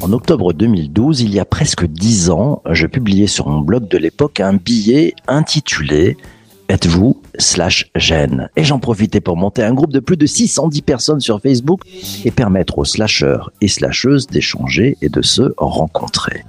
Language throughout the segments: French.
En octobre 2012, il y a presque dix ans, je publiais sur mon blog de l'époque un billet intitulé Êtes-vous slash gêne? Et j'en profitais pour monter un groupe de plus de 610 personnes sur Facebook et permettre aux slasheurs et slasheuses d'échanger et de se rencontrer.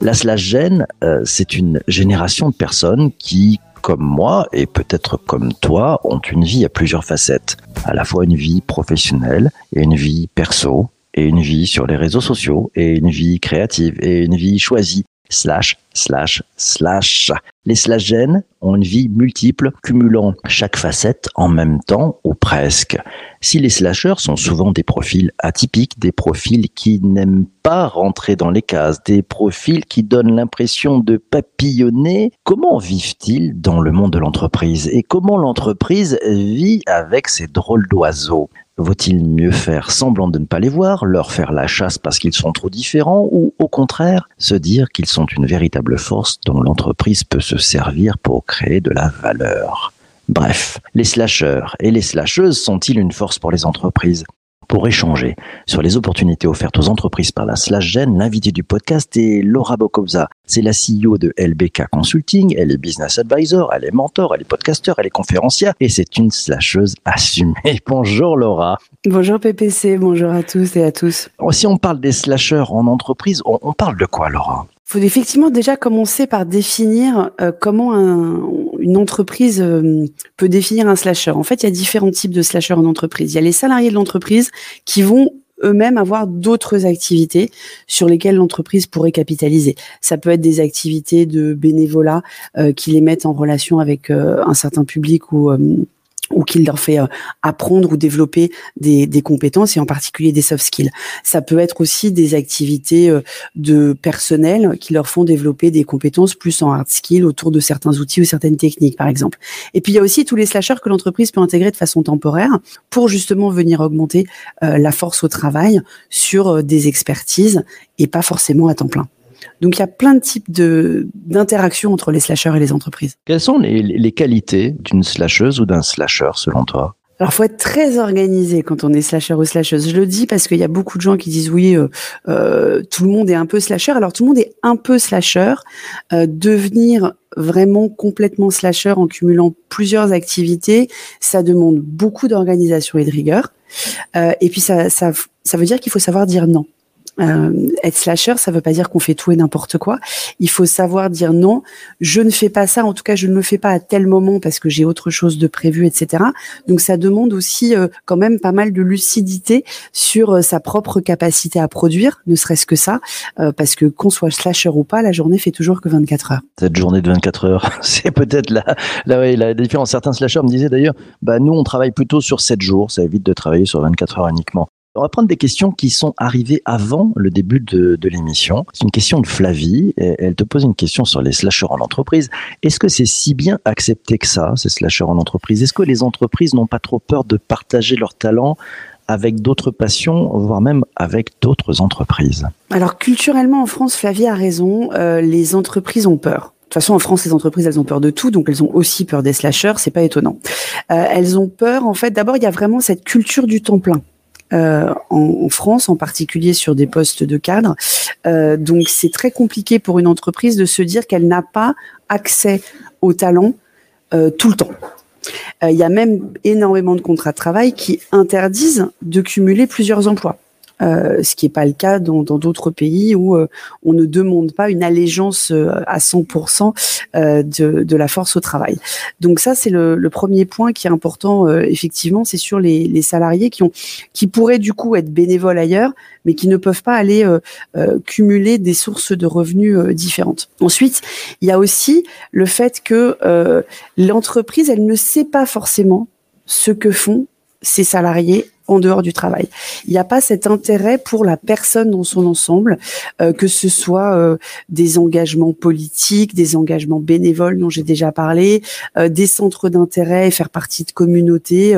La slash gêne, euh, c'est une génération de personnes qui, comme moi et peut-être comme toi, ont une vie à plusieurs facettes. À la fois une vie professionnelle et une vie perso, et une vie sur les réseaux sociaux, et une vie créative, et une vie choisie, slash, slash, slash. Les slashgènes ont une vie multiple, cumulant chaque facette en même temps ou presque. Si les slashers sont souvent des profils atypiques, des profils qui n'aiment pas rentrer dans les cases, des profils qui donnent l'impression de papillonner, comment vivent-ils dans le monde de l'entreprise et comment l'entreprise vit avec ces drôles d'oiseaux? Vaut-il mieux faire semblant de ne pas les voir, leur faire la chasse parce qu'ils sont trop différents, ou au contraire, se dire qu'ils sont une véritable force dont l'entreprise peut se servir pour créer de la valeur? Bref, les slasheurs et les slasheuses sont-ils une force pour les entreprises? Pour échanger sur les opportunités offertes aux entreprises par la Slash Gen, l'invité du podcast est Laura Bokobza. C'est la CEO de LBK Consulting, elle est business advisor, elle est mentor, elle est podcasteur, elle est conférencière et c'est une slasheuse assumée. Bonjour Laura. Bonjour PPC, bonjour à tous et à tous. Si on parle des slasheurs en entreprise, on, parle de quoi Laura? Faut effectivement déjà commencer par définir euh, comment une entreprise euh, peut définir un slasher. En fait, il y a différents types de slashers en entreprise. Il y a les salariés de l'entreprise qui vont eux-mêmes avoir d'autres activités sur lesquelles l'entreprise pourrait capitaliser. Ça peut être des activités de bénévolat euh, qui les mettent en relation avec un certain public ou ou qu'il leur fait euh, apprendre ou développer des, des, compétences et en particulier des soft skills. Ça peut être aussi des activités euh, de personnel qui leur font développer des compétences plus en hard skills autour de certains outils ou certaines techniques, par exemple. Et puis il y a aussi tous les slashers que l'entreprise peut intégrer de façon temporaire pour justement venir augmenter euh, la force au travail sur des expertises et pas forcément à temps plein. Donc il y a plein de types de d'interactions entre les slashers et les entreprises. Quelles sont les, qualités d'une slasheuse ou d'un slasher selon toi? Alors, faut être très organisé quand on est slasher ou slasheuse. Je le dis parce qu'il y a beaucoup de gens qui disent oui, euh, euh, tout le monde est un peu slasher. Alors, tout le monde est un peu slasher. Euh, devenir vraiment complètement slasher en cumulant plusieurs activités, ça demande beaucoup d'organisation et de rigueur. et puis, ça, ça, ça veut dire qu'il faut savoir dire non. Euh, être slasher, ça veut pas dire qu'on fait tout et n'importe quoi. Il faut savoir dire non, je ne fais pas ça. En tout cas, je ne le fais pas à tel moment parce que j'ai autre chose de prévu, etc. Donc, ça demande aussi euh, quand même pas mal de lucidité sur euh, sa propre capacité à produire, ne serait-ce que ça, parce que qu'on soit slasher ou pas, la journée fait toujours que 24 heures. Cette journée de 24 heures, c'est peut-être la, la, la différence. Certains slashers me disaient d'ailleurs, bah nous on travaille plutôt sur 7 jours, ça évite de travailler sur 24 heures uniquement. On va prendre des questions qui sont arrivées avant le début de, l'émission. C'est une question de Flavie. Elle te pose une question sur les slashers en entreprise. Est-ce que c'est si bien accepté que ça, ces slashers en entreprise? Est-ce que les entreprises n'ont pas trop peur de partager leurs talents avec d'autres passions, voire même avec d'autres entreprises? Alors culturellement en France, Flavie a raison, euh, les entreprises ont peur. De toute façon, en France, les entreprises, elles ont peur de tout, donc elles ont aussi peur des slashers. C'est pas étonnant. Euh, elles ont peur, en fait. D'abord, il y a vraiment cette culture du temps plein. Euh, en, France, en particulier sur des postes de cadre. Euh, donc c'est très compliqué pour une entreprise de se dire qu'elle n'a pas accès au talent euh, tout le temps. Il y a même énormément de contrats de travail qui interdisent de cumuler plusieurs emplois. Euh, ce qui n'est pas le cas dans d'autres pays où euh, on ne demande pas une allégeance euh, à 100% de, de, la force au travail. Donc ça, c'est le, le, premier point qui est important, effectivement, c'est sur les, les, salariés qui, ont, qui pourraient du coup être bénévoles ailleurs, mais qui ne peuvent pas aller cumuler des sources de revenus différentes. Ensuite, il y a aussi le fait que l'entreprise, elle ne sait pas forcément ce que font ses salariés en dehors du travail. Il n'y a pas cet intérêt pour la personne dans son ensemble, euh, que ce soit euh, des engagements politiques, des engagements bénévoles dont j'ai déjà parlé, euh, des centres d'intérêt, faire partie de communautés.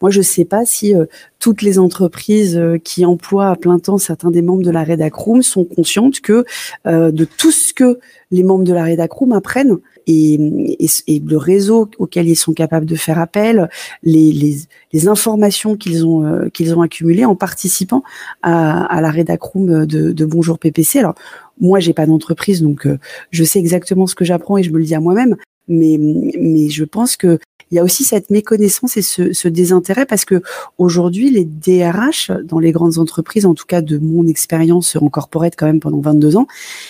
moi, je ne sais pas si toutes les entreprises qui emploient à plein temps certains des membres de la Redacroom sont conscientes que de tout ce que les membres de la Redacroom apprennent, et, et, le réseau auquel ils sont capables de faire appel, les, les, les informations qu'ils ont euh, qu'ils ont accumulées en participant à, à la rédacroom de, de Bonjour PPC. Alors moi, j'ai pas d'entreprise, donc euh, je sais exactement ce que j'apprends et je me le dis à moi-même. Mais, mais je pense que il y a aussi cette méconnaissance et ce, ce désintérêt parce que aujourd'hui, les DRH dans les grandes entreprises, en tout cas de mon expérience en corporate quand même pendant 22 ans,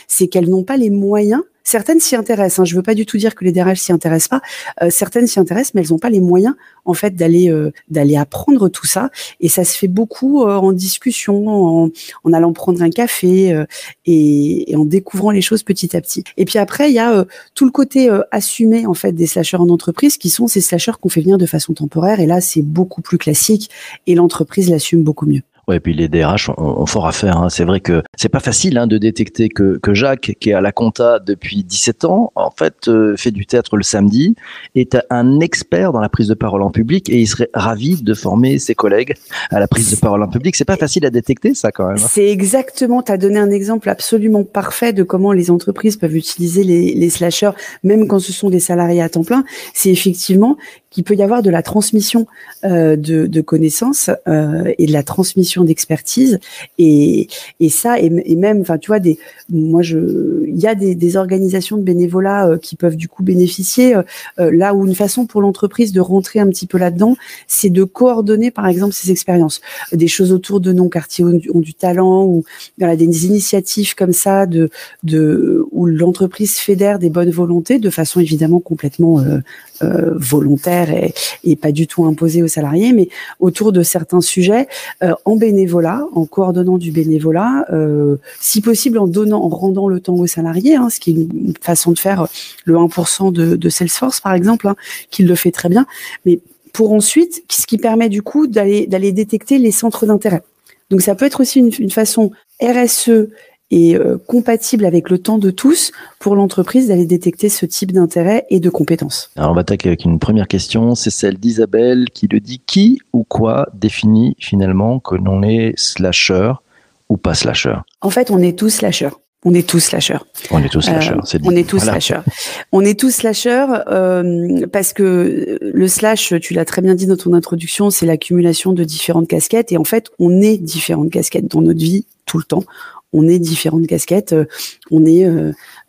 c'est qu'elles n'ont pas les moyens Certaines s'y intéressent. Hein. Je veux pas du tout dire que les DRH s'y intéressent pas. Euh, certaines s'y intéressent, mais elles n'ont pas les moyens en fait d'aller euh, d'aller apprendre tout ça. Et ça se fait beaucoup euh, en discussion, en, en, allant prendre un café et, et, en découvrant les choses petit à petit. Et puis après, il y a tout le côté assumé en fait des slasheurs en entreprise, qui sont ces slasheurs qu'on fait venir de façon temporaire. Et là, c'est beaucoup plus classique et l'entreprise l'assume beaucoup mieux. Ouais, et puis les DRH ont, fort à faire. Hein. C'est vrai que c'est pas facile hein, de détecter que, que Jacques, qui est à la compta depuis 17 ans, en fait, euh, fait du théâtre le samedi, est un expert dans la prise de parole en public et il serait ravi de former ses collègues à la prise de parole en public. C'est pas facile à détecter, ça, quand même. Hein. C'est exactement, tu as donné un exemple absolument parfait de comment les entreprises peuvent utiliser les, les slashers, même quand ce sont des salariés à temps plein. C'est effectivement qu'il peut y avoir de la transmission euh, de, de, connaissances euh, et de la transmission d'expertise. Et, et ça et, et, même enfin tu vois des moi je il y a des, des organisations de bénévolat euh, qui peuvent du coup bénéficier euh, là où une façon pour l'entreprise de rentrer un petit peu là-dedans c'est de coordonner par exemple ces expériences. Des choses autour de non quartiers ont, du talent ou voilà, des initiatives comme ça de de où l'entreprise fédère des bonnes volontés de façon évidemment complètement euh, euh, et, pas du tout imposé aux salariés, mais autour de certains sujets euh, en bénévolat, en coordonnant du bénévolat, euh, si possible en donnant, en rendant le temps aux salariés, hein, ce qui est une façon de faire le 1% de, Salesforce par exemple, hein, qui le fait très bien, mais pour ensuite, ce qui permet du coup d'aller détecter les centres d'intérêt. Donc ça peut être aussi une façon RSE et euh, compatible avec le temps de tous pour l'entreprise d'aller détecter ce type d'intérêt et de compétences. Alors on va attaquer avec une première question, c'est celle d'Isabelle qui le dit qui ou quoi définit finalement que l'on est slasher ou pas slasher? En fait, on est tous slasher. On est tous slasher. On est tous slasher. Euh, on est tous slasher. On est tous slasher euh, parce que le slash, tu l'as très bien dit dans ton introduction, c'est l'accumulation de différentes casquettes et en fait, on est différentes casquettes dans notre vie tout le temps on est différentes casquettes. Euh, on est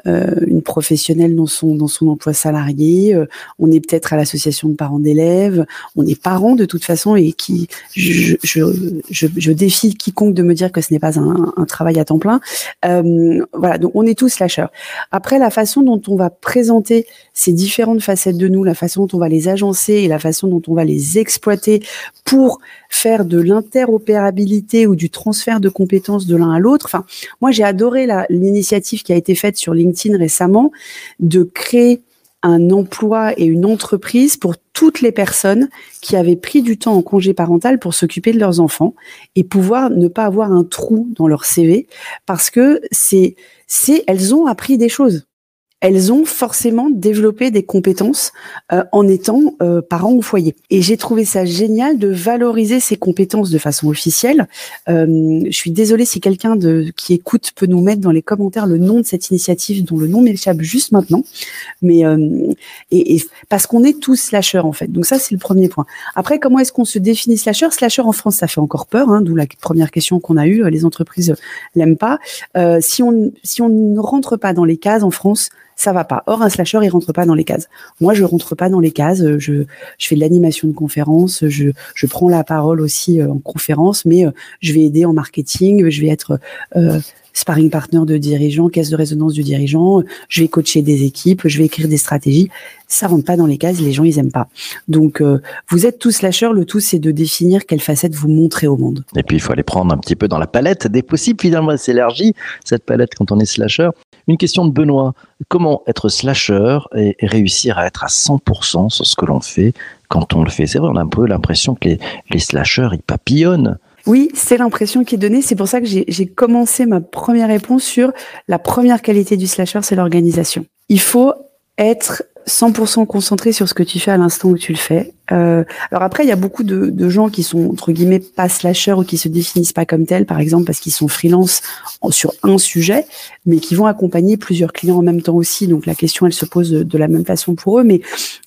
une professionnelle dans son dans son emploi salarié. on est peut-être à l'association de parents d'élèves. On est parents de toute façon et qui je, je, je, je défie quiconque de me dire que ce n'est pas un, un, travail à temps plein. voilà, donc on est tous lâcheurs. Après, la façon dont on va présenter ces différentes facettes de nous, la façon dont on va les agencer et la façon dont on va les exploiter pour faire de l'interopérabilité ou du transfert de compétences de l'un à l'autre. Enfin, moi, j'ai adoré l'initiative qui a été faite sur LinkedIn récemment de créer un emploi et une entreprise pour toutes les personnes qui avaient pris du temps en congé parental pour s'occuper de leurs enfants et pouvoir ne pas avoir un trou dans leur CV parce que c'est c'est elles ont appris des choses elles ont forcément développé des compétences euh, en étant euh, parents au foyer. Et j'ai trouvé ça génial de valoriser ces compétences de façon officielle. Euh, je suis désolée si quelqu'un qui écoute peut nous mettre dans les commentaires le nom de cette initiative dont le nom m'échappe juste maintenant. Mais parce qu'on est tous slasher en fait. Donc ça c'est le premier point. Après comment est-ce qu'on se définit slasher? Slasher en France ça fait encore peur, hein, d'où la première question qu'on a eue. Les entreprises l'aiment pas. si on si on ne rentre pas dans les cases en France ça va pas. Or, un slasher, il rentre pas dans les cases. Moi, je rentre pas dans les cases. Je, je fais de l'animation de conférence. Je, je prends la parole aussi euh, en conférence, mais euh, je vais aider en marketing. Je vais être euh, sparring partner de dirigeants, caisse de résonance du dirigeant. Je vais coacher des équipes. Je vais écrire des stratégies. Ça rentre pas dans les cases. Les gens, ils aiment pas. Donc, vous êtes tous slasher. Le tout, c'est de définir quelle facette vous montrez au monde. Et puis, il faut aller prendre un petit peu dans la palette des possibles. Finalement, elle s'élargit cette palette quand on est slasher. Une question de Benoît. Comment être slasher et, réussir à être à 100% sur ce que l'on fait quand on le fait? C'est vrai, on a un peu l'impression que les, les slashers, ils papillonnent. Oui, c'est l'impression qui est donnée. C'est pour ça que j'ai commencé ma première réponse sur la première qualité du slasher, c'est l'organisation. Il faut être 100% concentré sur ce que tu fais à l'instant où tu le fais Euh, alors après, il y a beaucoup de, de, gens qui sont entre guillemets pas slasheurs ou qui se définissent pas comme tels, par exemple parce qu'ils sont freelance sur un sujet, mais qui vont accompagner plusieurs clients en même temps aussi. Donc la question, elle se pose de, la même façon pour eux, mais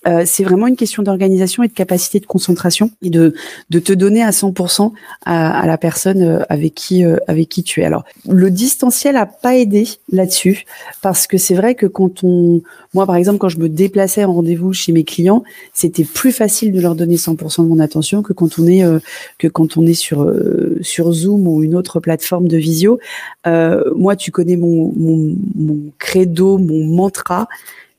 euh, c'est vraiment une question d'organisation et de capacité de concentration et de de te donner à 100% à, à, la personne euh, avec qui euh, avec qui tu es. Alors le distanciel a pas aidé là-dessus parce que c'est vrai que quand on, moi par exemple, quand je me déplaçais en rendez-vous chez mes clients, c'était plus facile de leur donner 100% de mon attention que quand on est euh, euh, sur Zoom ou une autre plateforme de visio. Euh, moi, tu connais mon credo, mon mantra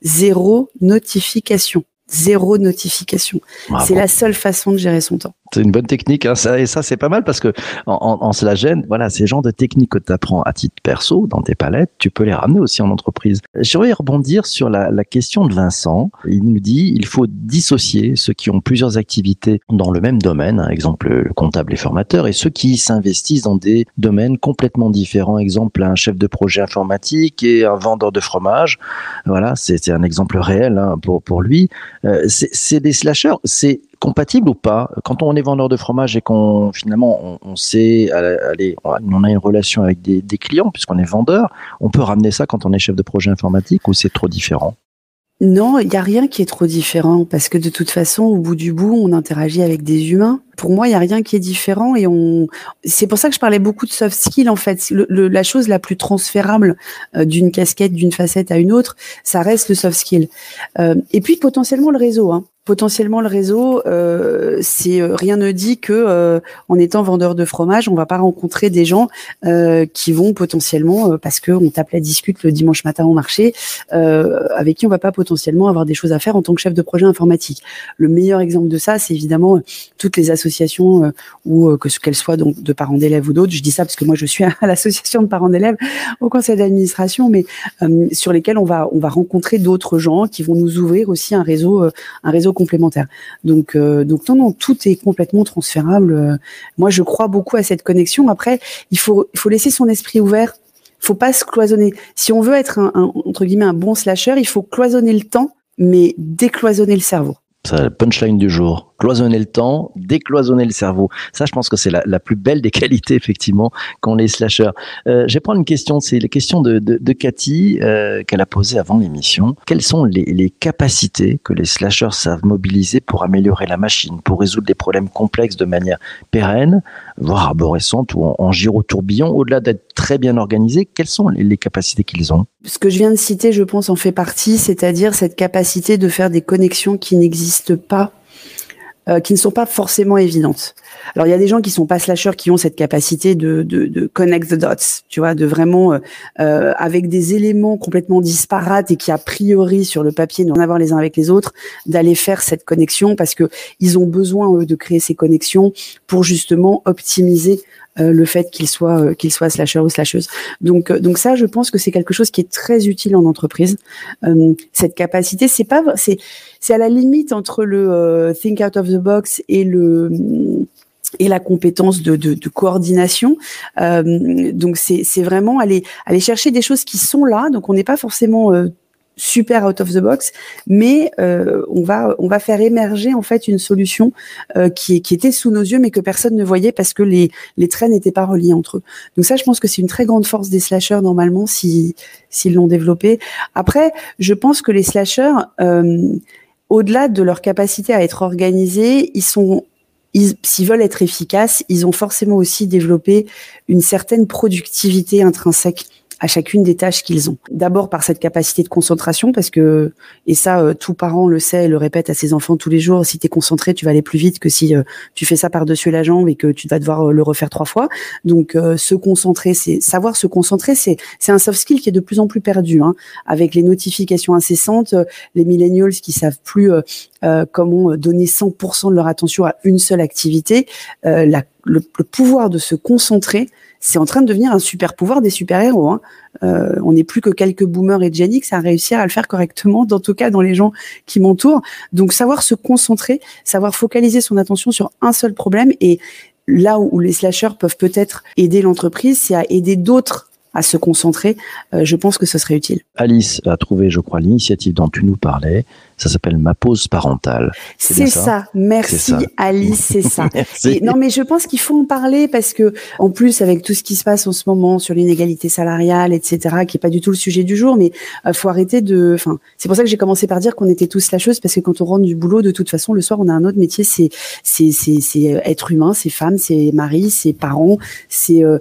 zéro notification zéro notification. C'est la seule façon de gérer son temps. C'est une bonne technique, hein, ça, et ça c'est pas mal parce que en, en, cela gêne, voilà, ces genres de techniques que tu apprends à titre perso dans tes palettes, tu peux les ramener aussi en entreprise. Je voudrais rebondir sur la, la, question de Vincent. Il nous dit il faut dissocier ceux qui ont plusieurs activités dans le même domaine, hein, exemple le comptable et formateur, et ceux qui s'investissent dans des domaines complètement différents, exemple un chef de projet informatique et un vendeur de fromage. Voilà, c'est un exemple réel hein, pour pour lui. Euh, c'est des slashers, c'est compatible ou pas? Quand on est vendeur de fromage et qu'on finalement on, sait aller, on a une relation avec des, des clients puisqu'on est vendeur, on peut ramener ça quand on est chef de projet informatique ou c'est trop différent? Non, il n'y a rien qui est trop différent parce que de toute façon, au bout du bout, on interagit avec des humains. Pour moi, il n'y a rien qui est différent et on. C'est pour ça que je parlais beaucoup de soft skills en fait. Le, la chose la plus transférable euh, d'une casquette, d'une facette à une autre, ça reste le soft skill. Euh, et puis potentiellement le réseau. Hein potentiellement le réseau, euh, c'est euh, rien ne dit que euh, en étant vendeur de fromage, on va pas rencontrer des gens euh, qui vont potentiellement parce que on tape discute le dimanche matin au marché, avec qui on va pas potentiellement avoir des choses à faire en tant que chef de projet informatique. Le meilleur exemple de ça, c'est évidemment toutes les associations ou que ce qu'elles soient donc de parents d'élèves ou d'autres. Je dis ça parce que moi je suis à l'association de parents d'élèves au conseil d'administration, mais sur lesquelles on va on va rencontrer d'autres gens qui vont nous ouvrir aussi un réseau un réseau complémentaires. Donc, euh, donc non, non, tout est complètement transférable. Euh, moi, je crois beaucoup à cette connexion. Après, il faut, il faut laisser son esprit ouvert. Il faut pas se cloisonner. Si on veut être un, entre guillemets un bon slasher, il faut cloisonner le temps, mais décloisonner le cerveau. C'est la punchline du jour cloisonner le temps, décloisonner le cerveau. Ça, je pense que c'est la, plus belle des qualités, effectivement, qu'ont les slashers. Euh, je vais prendre une question, c'est la question de, de, de Cathy euh, qu'elle a posée avant l'émission. Quelles sont les, les, capacités que les slashers savent mobiliser pour améliorer la machine, pour résoudre des problèmes complexes de manière pérenne, voire arborescente ou en, en gyrotourbillon, au-delà d'être très bien organisés, quelles sont les capacités qu'ils ont? Ce que je viens de citer, je pense, en fait partie, c'est-à-dire cette capacité de faire des connexions qui n'existent pas euh, qui ne sont pas forcément évidentes. Alors il y a des gens qui sont pas slashers qui ont cette capacité de, de, de connect the dots, tu vois, de vraiment euh, euh, avec des éléments complètement disparates et qui a priori sur le papier n'ont rien à les uns avec les autres, d'aller faire cette connexion parce que ils ont besoin eux de créer ces connexions pour justement optimiser le fait qu'il soit euh, qu'il soit slasher ou slasheuse. Donc euh, donc ça, je pense que c'est quelque chose qui est très utile en entreprise. cette capacité, c'est pas c'est c'est à la limite entre le think out of the box et le et la compétence de, de, coordination. Euh, donc c'est vraiment aller aller chercher des choses qui sont là. Donc on n'est pas forcément super out of the box, mais euh, on va on va faire émerger en fait une solution euh, qui, qui était sous nos yeux mais que personne ne voyait parce que les les traits n'étaient pas reliés entre eux. Donc ça, je pense que c'est une très grande force des slashers normalement si s'ils l'ont développé. Après, je pense que les slashers, euh, au-delà de leur capacité à être organisés, ils sont s'ils veulent être efficaces, ils ont forcément aussi développé une certaine productivité intrinsèque à chacune des tâches qu'ils ont. D'abord par cette capacité de concentration, parce que, et ça, euh, tout parent le sait et le répète à ses enfants tous les jours, si tu es concentré, tu vas aller plus vite que si euh, tu fais ça par-dessus la jambe et que tu vas devoir euh, le refaire trois fois. Donc, se concentrer, c'est savoir se concentrer, c'est un soft skill qui est de plus en plus perdu, hein, avec les notifications incessantes, les millennials qui savent plus comment donner 100% de leur attention à une seule activité. La, le, le pouvoir de se concentrer, c'est en train de devenir un super pouvoir des super-héros. Hein. Euh, on n'est plus que quelques boomers et Gen X à réussir à le faire correctement, dans tout cas dans les gens qui m'entourent. Donc savoir se concentrer, savoir focaliser son attention sur un seul problème et là où les slashers peuvent peut-être aider l'entreprise, c'est à aider d'autres à se concentrer, euh, je pense que ce serait utile. Alice a trouvé, je crois, l'initiative dont tu nous parlais, Ça s'appelle ma pause parentale. C'est ça. Merci Alice, c'est ça. non, mais je pense qu'il faut en parler parce que, en plus, avec tout ce qui se passe en ce moment sur l'inégalité salariale, etc., qui est pas du tout le sujet du jour, mais euh, faut arrêter de. Enfin, c'est pour ça que j'ai commencé par dire qu'on était tous la chose parce que quand on rentre du boulot, de toute façon, le soir, on a un autre métier. C'est c'est c'est euh, être humain, c'est femme, c'est mari, c'est parents, c'est euh,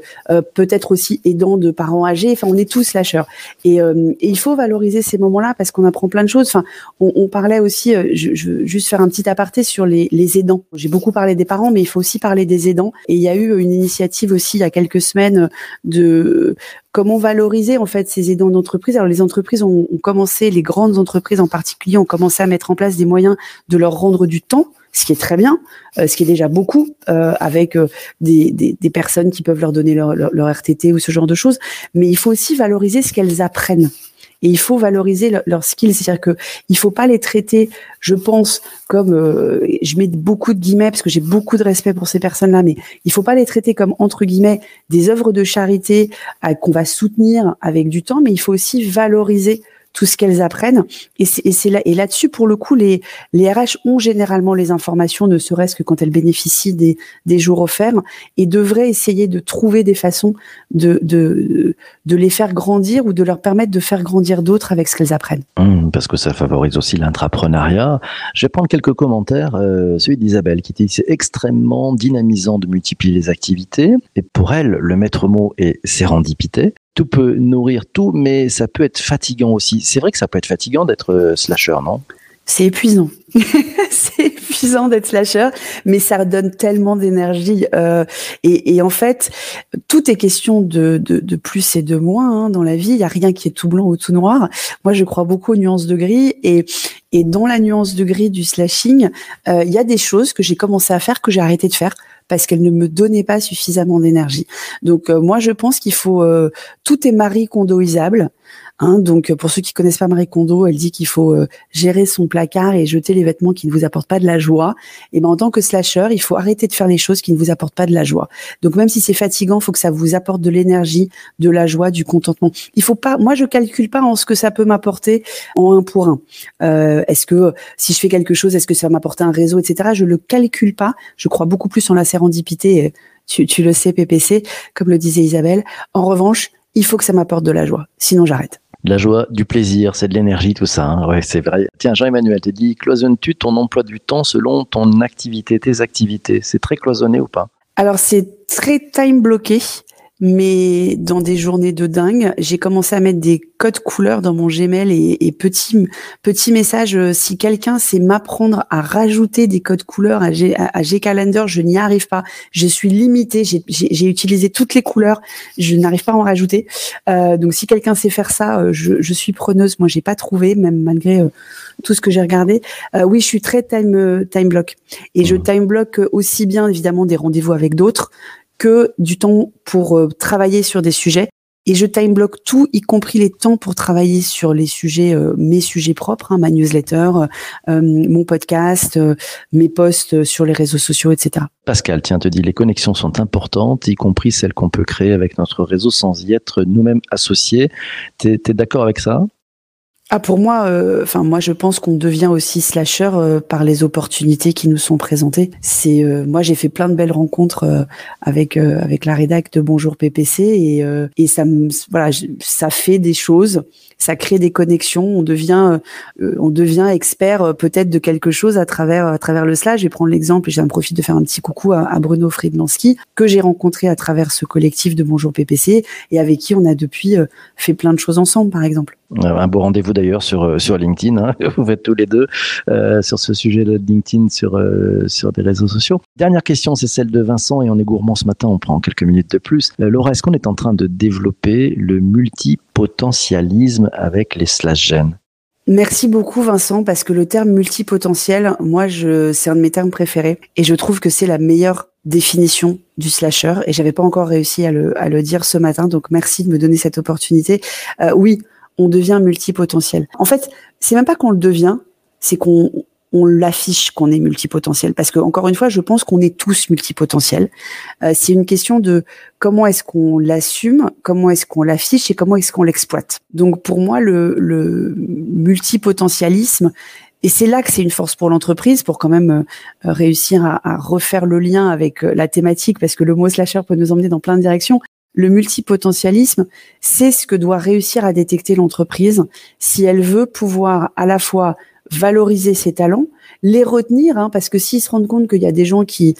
peut-être aussi aidant de parents âgés. Enfin, on est tous lâcheurs. Et, et il faut valoriser ces moments-là parce qu'on apprend plein de choses. Enfin, on, on parlait aussi. Je, je, veux juste faire un petit aparté sur les, aidants. J'ai beaucoup parlé des parents, mais il faut aussi parler des aidants. Et il y a eu une initiative aussi il y a quelques semaines de comment valoriser en fait ces aidants d'entreprise. Alors les entreprises ont, commencé, les grandes entreprises en particulier, ont commencé à mettre en place des moyens de leur rendre du temps ce qui est très bien, euh, ce qui est déjà beaucoup, euh, avec euh, des, personnes qui peuvent leur donner leur, leur, RTT ou ce genre de choses. Mais il faut aussi valoriser ce qu'elles apprennent et il faut valoriser leurs skills. C'est-à-dire que il faut pas les traiter, je pense, comme euh, je mets beaucoup de guillemets parce que j'ai beaucoup de respect pour ces personnes-là, mais il faut pas les traiter comme entre guillemets des œuvres de charité qu'on va soutenir avec du temps, mais il faut aussi valoriser tout ce qu'elles apprennent. Et c'est là, et là-dessus, pour le coup, les, les RH ont généralement les informations, ne serait-ce que quand elles bénéficient des, des jours offerts, et devraient essayer de trouver des façons de, de, de les faire grandir ou de leur permettre de faire grandir d'autres avec ce qu'elles apprennent. Mmh, parce que ça favorise aussi l'intrapreneuriat. Je vais prendre quelques commentaires. Euh, celui d'Isabelle qui dit c'est extrêmement dynamisant de multiplier les activités. Et pour elle, le maître mot est sérendipité tout peut nourrir tout, mais ça peut être fatigant aussi. C'est vrai que ça peut être fatigant d'être euh, slasher, non? C'est épuisant. c'est épuisant d'être slasher, mais ça donne tellement d'énergie. Euh, et, en fait, tout est question de, plus et de moins hein, dans la vie. Il n'y a rien qui est tout blanc ou tout noir. Moi, je crois beaucoup aux nuances de gris. Et, et dans la nuance de gris du slashing, euh, il y a des choses que j'ai commencé à faire que j'ai arrêté de faire parce qu'elle ne me donnait pas suffisamment d'énergie. Donc euh, moi je pense qu'il faut euh, tout est Marie Kondoisable. Hein, donc, pour ceux qui connaissent pas Marie Kondo, elle dit qu'il faut euh, gérer son placard et jeter les vêtements qui ne vous apportent pas de la joie. Et ben, en tant que slasher, il faut arrêter de faire les choses qui ne vous apportent pas de la joie. Donc, même si c'est fatigant, faut que ça vous apporte de l'énergie, de la joie, du contentement. Il faut pas. Moi, je calcule pas en ce que ça peut m'apporter en un pour un. Euh, est-ce que si je fais quelque chose, est-ce que ça va m'apporter un réseau, etc. Je le calcule pas. Je crois beaucoup plus en la sérendipité. Tu, tu le sais, PPC, comme le disait Isabelle. En revanche, il faut que ça m'apporte de la joie. Sinon, j'arrête de la joie, du plaisir, c'est de l'énergie, tout ça. Hein. Ouais, c'est vrai. Tiens, Jean-Emmanuel, t'es dit, cloisonnes-tu ton emploi du temps selon ton activité, tes activités? C'est très cloisonné ou pas? Alors, c'est très time bloqué mais dans des journées de dingue, j'ai commencé à mettre des codes couleurs dans mon Gmail et, et petit petit message euh, si quelqu'un sait m'apprendre à rajouter des codes couleurs à, G, à, Gcalendar, je n'y arrive pas. Je suis limitée. J'ai utilisé toutes les couleurs, je n'arrive pas à en rajouter. Euh, donc si quelqu'un sait faire ça, euh, je, je, suis preneuse. Moi, j'ai pas trouvé, même malgré euh, tout ce que j'ai regardé. Euh, oui, je suis très time time block et je mmh. time block aussi bien évidemment des rendez-vous avec d'autres que du temps pour euh, travailler sur des sujets. Et je time block tout, y compris les temps pour travailler sur les sujets, euh, mes sujets propres, hein, ma newsletter, euh, mon podcast, mes posts sur les réseaux sociaux, etc. Pascal, tiens, te dis, les connexions sont importantes, y compris celles qu'on peut créer avec notre réseau sans y être nous-mêmes associés. Tu es, d'accord avec ça? Ah pour moi, euh, enfin moi je pense qu'on devient aussi slasher euh, par les opportunités qui nous sont présentées. C'est euh, moi j'ai fait plein de belles rencontres avec avec la rédac de Bonjour PPC et et ça voilà ça fait des choses, ça crée des connexions. On devient on devient expert peut-être de quelque chose à travers à travers le slash. Je vais prendre l'exemple et j'en profite de faire un petit coucou à, à Bruno Friedlanski que j'ai rencontré à travers ce collectif de Bonjour PPC et avec qui on a depuis fait plein de choses ensemble par exemple. Un beau rendez-vous d'ailleurs sur euh, LinkedIn. Hein. Vous faites tous les deux euh, sur ce sujet de LinkedIn sur euh, sur des réseaux sociaux. Dernière question, c'est celle de Vincent et on est gourmand ce matin. On prend quelques minutes de plus. Laura, est-ce qu'on est en train de développer le multipotentialisme avec les slash gènes Merci beaucoup Vincent parce que le terme multipotentiel, moi je c'est un de mes termes préférés et je trouve que c'est la meilleure définition du slasher et j'avais pas encore réussi à le, à le dire ce matin donc merci de me donner cette opportunité. Euh, oui, on devient multipotentiel. En fait, c'est même pas qu'on le devient, c'est qu'on on l'affiche qu'on est multipotentiel parce que encore une fois je pense qu'on est tous multipotentiels euh, c'est une question de comment est-ce qu'on l'assume comment est-ce qu'on l'affiche et comment est-ce qu'on l'exploite donc pour moi le, le multipotentialisme Et c'est là que c'est une force pour l'entreprise, pour quand même euh, réussir à, à, refaire le lien avec euh, la thématique, parce que le mot slasher peut nous emmener dans plein de directions. Le multipotentialisme, c'est ce que doit réussir à détecter l'entreprise si elle veut pouvoir à la fois valoriser ses talents, les retenir, hein, parce que s'ils se rendent compte qu'il y a des gens qui,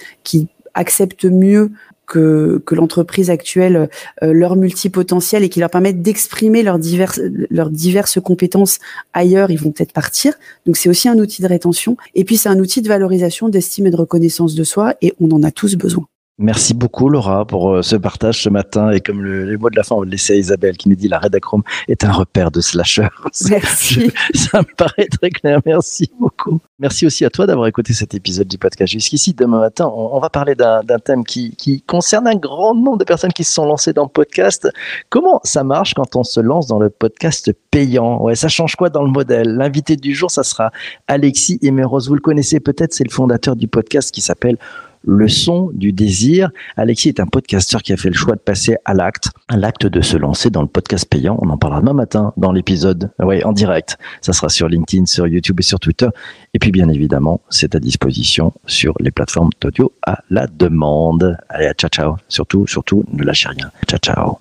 acceptent mieux que, que l'entreprise actuelle euh, leur multipotentiel et qui leur permettent d'exprimer leurs diverses, leurs diverses compétences ailleurs, ils vont peut-être partir. Donc c'est aussi un outil de rétention. Et puis c'est un outil de valorisation, d'estime et de reconnaissance de soi et on en a tous besoin. Merci beaucoup Laura pour euh, ce partage ce matin et comme le, les mots de la fin on va le laisser à Isabelle qui nous dit la Redachrome est un repère de slasher. Merci. ça me paraît très clair. Merci beaucoup. Merci aussi à toi d'avoir écouté cet épisode du podcast jusqu'ici. Demain matin on, on va parler d'un thème qui, qui concerne un grand nombre de personnes qui se sont lancées dans le podcast. Comment ça marche quand on se lance dans le podcast payant? Ouais, ça change quoi dans le modèle? L'invité du jour ça sera Alexis Emeros. Vous le connaissez peut-être, c'est le fondateur du podcast qui s'appelle le son du désir. Alexis est un podcasteur qui a fait le choix de passer à l'acte, à l'acte de se lancer dans le podcast payant. On en parlera demain matin dans l'épisode, en direct. Ça sera sur LinkedIn, sur YouTube et sur Twitter. Et puis, bien évidemment, c'est à disposition sur les plateformes d'audio à la demande. Allez, ciao, ciao. Surtout, surtout, ne lâchez rien. Ciao, ciao.